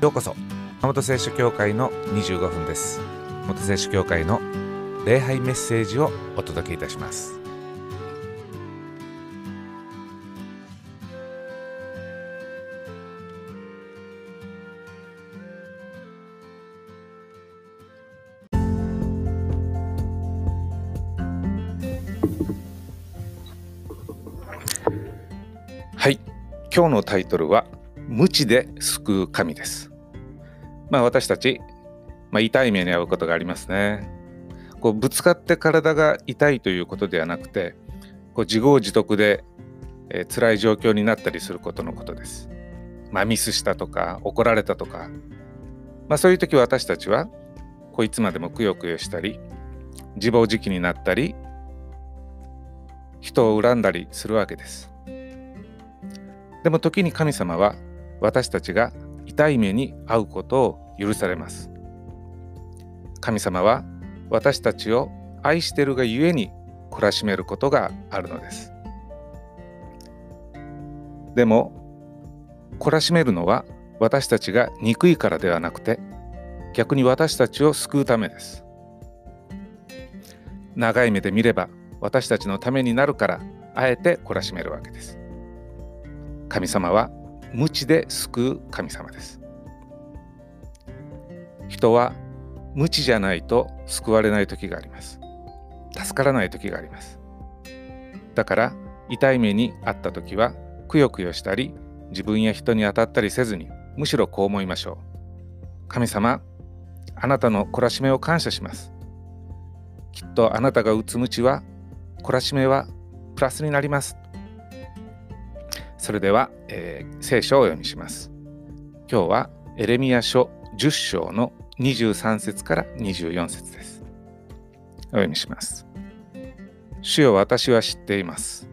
ようこそ。元聖書協会の25分です。元聖書協会の礼拝メッセージをお届けいたします。はい。今日のタイトルは無知で救う神です。まあ私たち、まあ、痛い目に遭うことがありますね。こうぶつかって体が痛いということではなくてこう自業自得で、えー、辛い状況になったりすることのことです。まあミスしたとか怒られたとか。まあそういう時私たちはこういつまでもくよくよしたり自暴自棄になったり人を恨んだりするわけです。でも時に神様は私たちが痛い目に遭うことを許されます。神様は私たちを愛しているがゆえに懲らしめることがあるのです。でも懲らしめるのは私たちが憎いからではなくて逆に私たちを救うためです。長い目で見れば私たちのためになるからあえて懲らしめるわけです。神様は無知で救う神様です。人は無知じゃないと救われない時があります。助からない時があります。だから痛い目にあった時はくよくよしたり自分や人に当たったりせずにむしろこう思いましょう。神様、あなたの懲らしめを感謝します。きっとあなたが打つ無知は懲らしめはプラスになります。それでは、えー、聖書をお読みします。今日はエレミア書10章の23節から24節です。お読みします。主よ私は知っています。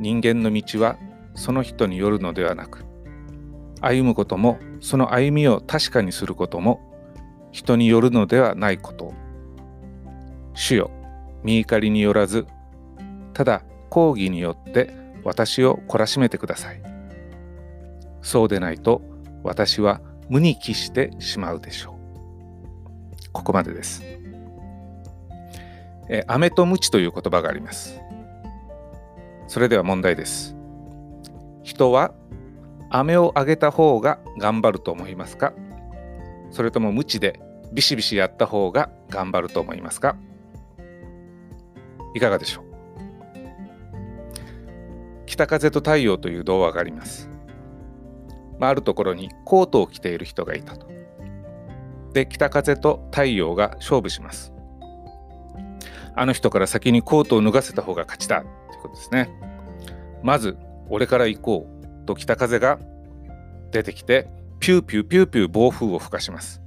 人間の道はその人によるのではなく、歩むこともその歩みを確かにすることも人によるのではないこと主よ、見怒りによらず、ただ抗議によって私を懲らしめてください。そうでないと私は無に帰してしまうでしょう。ここまでです。え、飴と鞭という言葉があります。それでは問題です。人は飴をあげた方が頑張ると思いますか？それとも鞭でビシビシやった方が頑張ると思いますか？いかがでしょう？北風と太陽という童話があります。まあ、あるところにコートを着ている人がいたと。で、北風と太陽が勝負します。あの人から先にコートを脱がせた方が勝ちだということですね。まず、俺から行こうと北風が出てきて、ピューピューピューピュー暴風を吹かします。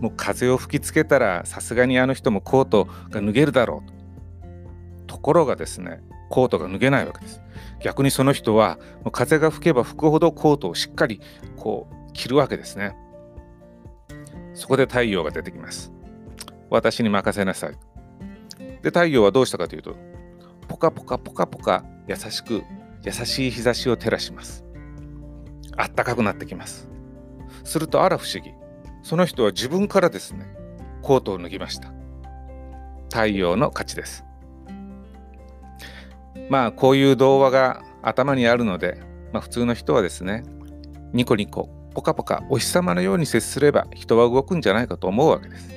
もう風を吹きつけたらさすがにあの人もコートが脱げるだろうと。ところがですね、コートが脱げないわけです。逆にその人は風が吹けば吹くほどコートをしっかりこう着るわけですね。そこで太陽が出てきます。私に任せなさい。で、太陽はどうしたかというと、ポカポカポカポカ優しく優しい日差しを照らします。あったかくなってきます。するとあら不思議。その人は自分からですね、コートを脱ぎました。太陽の勝ちです。まあこういう童話が頭にあるので、まあ、普通の人はですねニコニコポカポカお日様のように接すれば人は動くんじゃないかと思うわけです。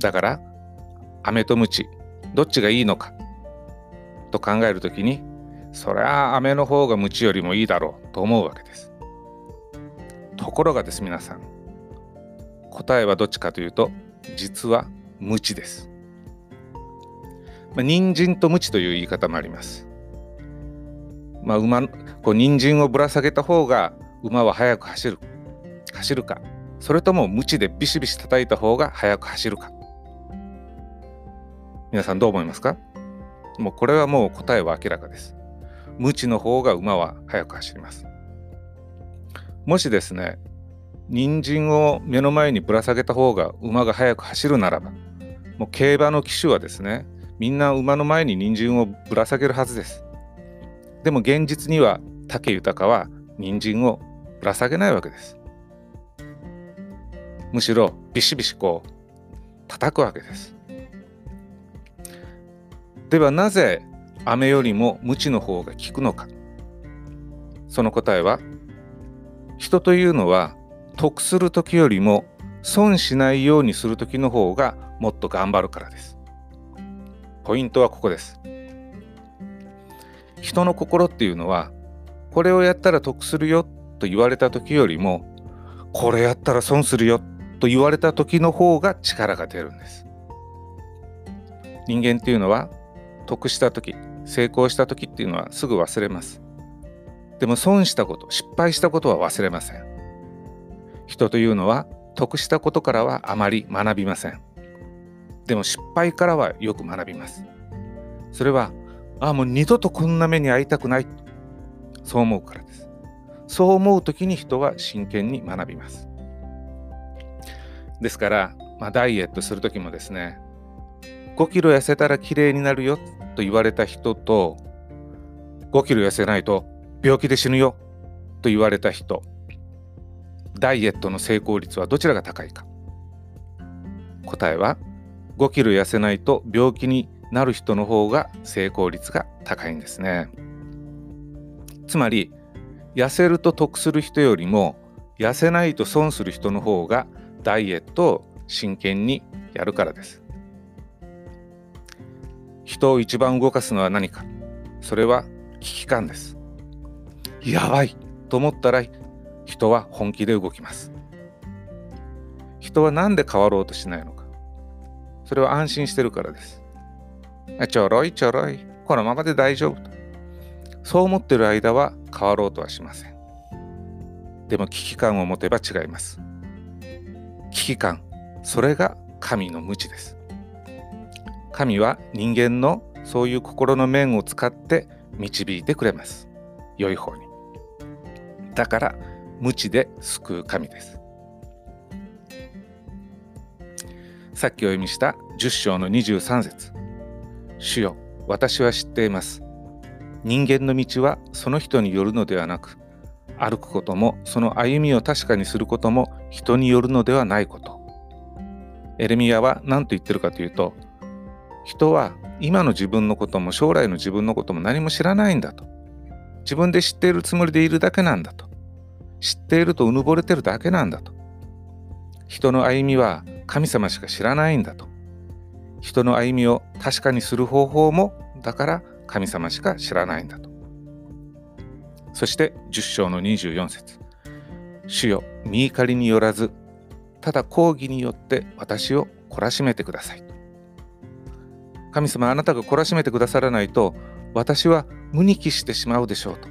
だから飴とムチどっちがいいのかと考えるときにそりゃあ飴の方がムチよりもいいだろうと思うわけです。ところがです皆さん答えはどっちかというと実はムチです。まあ、人参と鞭という言い方もあります。まあ、馬こう人参をぶら下げた方が馬は速く走る走るかそれとも鞭でビシビシ叩いた方が速く走るか皆さんどう思いますか？もうこれはもう答えは明らかです。鞭の方が馬は速く走ります。もしですね人参を目の前にぶら下げた方が馬が速く走るならばもう競馬の騎手はですねみんな馬の前に人参をぶら下げるはずです。でも現実には武豊は人参をぶら下げないわけです。むしろビシビシこう叩くわけですではなぜ飴よりも鞭の方が効くのかその答えは人というのは得する時よりも損しないようにする時の方がもっと頑張るからですポイントはここです。人の心っていうのはこれをやったら得するよと言われた時よりもこれやったら損するよと言われた時の方が力が出るんです。人間っていうのは得した時成功した時っていうのはすぐ忘れます。でも損したこと失敗したことは忘れません。人というのは得したことからはあまり学びません。でも失敗からはよく学びます。それはああもう二度とこんな目に遭いたくない。そう思うからです。そう思う時に人は真剣に学びます。ですから、まあ、ダイエットする時もですね5キロ痩せたら綺麗になるよと言われた人と5キロ痩せないと病気で死ぬよと言われた人ダイエットの成功率はどちらが高いか。答えは5キロ痩せないと病気になる人の方が成功率が高いんですね。つまり痩せると得する人よりも痩せないと損する人の方がダイエットを真剣にやるからです。人を一番動かすのは何か。それは危機感です。やばいと思ったら人は本気で動きます。人は何で変わろうとしないのか。それは安心してるからです。ちょろいちょろい。このままで大丈夫と。そう思ってる間は変わろうとはしません。でも危機感を持てば違います。危機感それが神の無知です。神は人間のそういう心の面を使って導いてくれます。良い方に。だから無知で救う神です。さっきお読みした10章の23節。主よ私は知っています。人間の道はその人によるのではなく歩くこともその歩みを確かにすることも人によるのではないこと。エレミアは何と言ってるかというと人は今の自分のことも将来の自分のことも何も知らないんだと。自分で知っているつもりでいるだけなんだと。知っているとうぬぼれてるだけなんだと。人の歩みは神様しか知らないんだと。人の歩みを確かにする方法もだから神様しか知らないんだと。そして10章の24節。主よ見怒りによらずただ抗議によって私を懲らしめてください神様あなたが懲らしめてくださらないと私は無に帰してしまうでしょうと。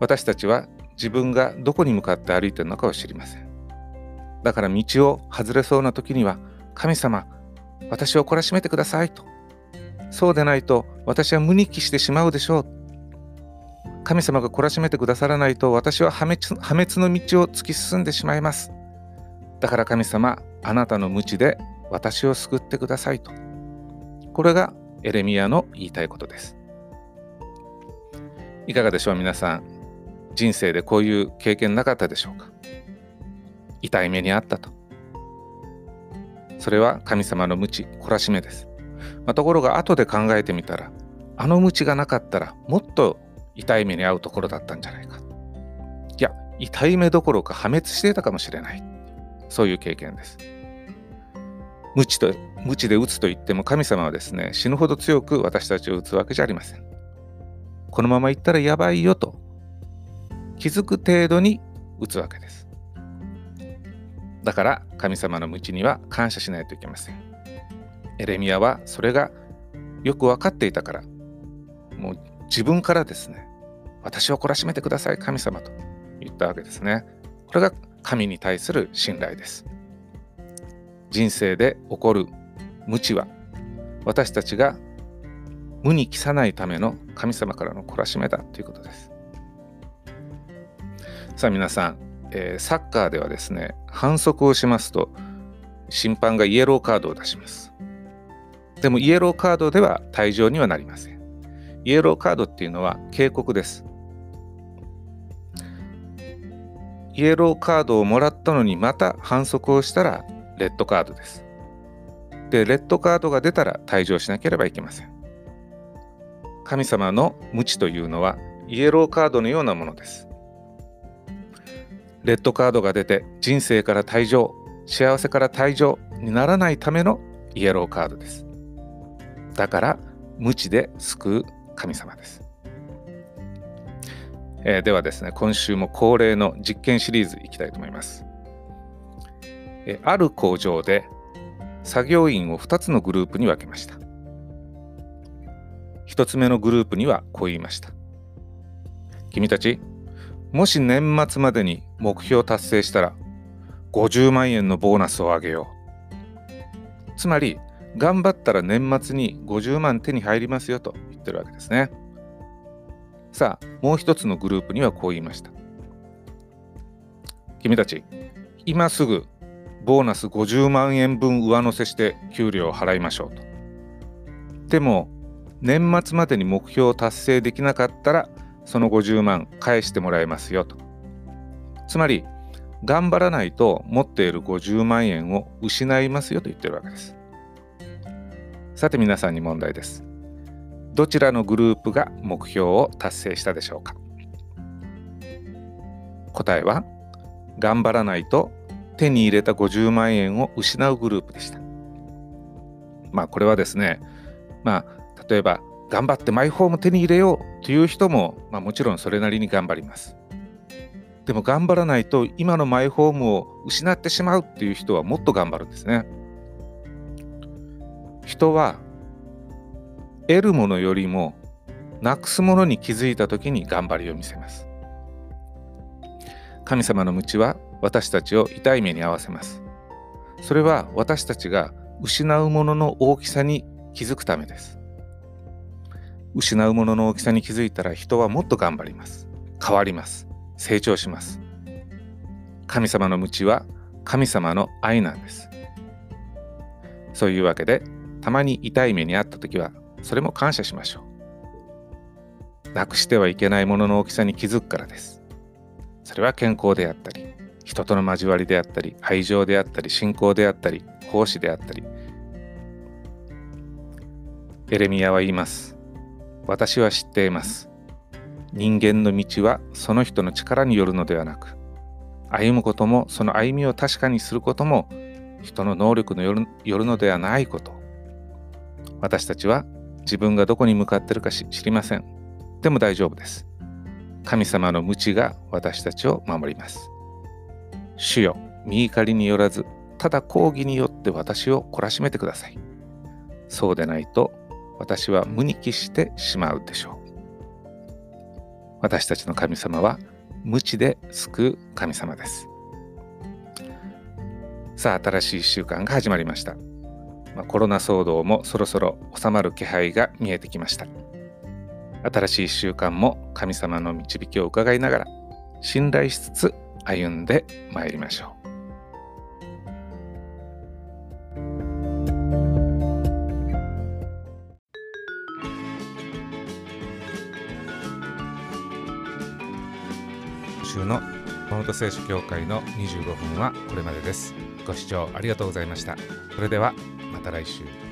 私たちは自分がどこに向かって歩いているのかを知りません。だから道を外れそうな時には神様私を懲らしめてくださいと。そうでないと私は無に帰してしまうでしょう。神様が懲らしめてくださらないと私は破滅破滅の道を突き進んでしまいます。だから神様あなたの無知で私を救ってくださいと。これがエレミアの言いたいことです。いかがでしょう皆さん。人生でこういう経験なかったでしょうか？痛い目にあったと。それは神様の無知懲らしめです、まあ、ところが後で考えてみたらあの無知がなかったらもっと痛い目に遭うところだったんじゃないか。いや痛い目どころか破滅していたかもしれない。そういう経験です。無知と無知で打つと言っても神様はですね死ぬほど強く私たちを打つわけじゃありません。このまま行ったらやばいよと気づく程度に打つわけです。だから神様の無知には感謝しないといけません。エレミアはそれがよく分かっていたからもう自分からですね私を懲らしめてください神様と言ったわけですね。これが神に対する信頼です。人生で起こる無知は私たちが無に帰さないための神様からの懲らしめだということです。さあ皆さん、えー、サッカーではですね反則をしますと審判がイエローカードを出しますでもイエローカードでは退場にはなりませんイエローカードっていうのは警告ですイエローカードをもらったのにまた反則をしたらレッドカードです。で、レッドカードが出たら退場しなければいけません。神様の無知というのはイエローカードのようなものです。レッドカードが出て人生から退場、幸せから退場にならないためのイエローカードです。だから無知で救う神様です。えー、ではですね、今週も恒例の実験シリーズいきたいと思います。えある工場で作業員を2つのグループに分けました。1つ目のグループにはこう言いました。君たち、もし年末までに目標達成したら50万円のボーナスをあげよう。つまり、頑張ったら年末に50万手に入りますよと言ってるわけですね。さあ、もう一つのグループにはこう言いました。君たち、今すぐボーナス50万円分上乗せして給料を払いましょうと。でも、年末までに目標を達成できなかったら、その50万返してもらえますよと。つまり、頑張らないと持っている50万円を失いますよと言ってるわけです。さて皆さんに問題です。どちらのグループが目標を達成したでしょうか？答えは頑張らないと手に入れた50万円を失うグループでした。まあこれはですね、まあ例えば頑張ってマイホーム手に入れようという人も、まあ、もちろんそれなりに頑張ります。でも頑張らないと今のマイホームを失ってしまうっていう人はもっと頑張るんですね。人は得るものよりもなくすものに気づいた時に頑張りを見せます。神様の道は私たちを痛い目に遭わせます。それは私たちが失うものの大きさに気づくためです。失うものの大きさに気づいたら人はもっと頑張ります。変わります。成長します。神様の道は神様の愛なんです。そういうわけで、たまに痛い目に遭った時は、それも感謝しましょう。なくしてはいけないものの大きさに気づくからです。それは健康であったり、人との交わりであったり愛情であったり信仰であったり奉仕であったりエレミアは言います私は知っています。人間の道はその人の力によるのではなく歩むこともその歩みを確かにすることも人の能力のよるのではないこと。私たちは自分がどこに向かってるか知りません。でも大丈夫です。神様の無知が私たちを守ります。主よ、見怒りによらず、ただ抗議によって私を懲らしめてください。そうでないと、私は無に帰してしまうでしょう。私たちの神様は、無知で救う神様です。さあ、新しい1週間が始まりました。まあ、コロナ騒動もそろそろ収まる気配が見えてきました。新しい1週間も神様の導きを伺いながら、信頼しつつ歩んでまいりましょう。週の熊本聖書協会の25分はこれまでです。ご視聴ありがとうございました。それではまた来週。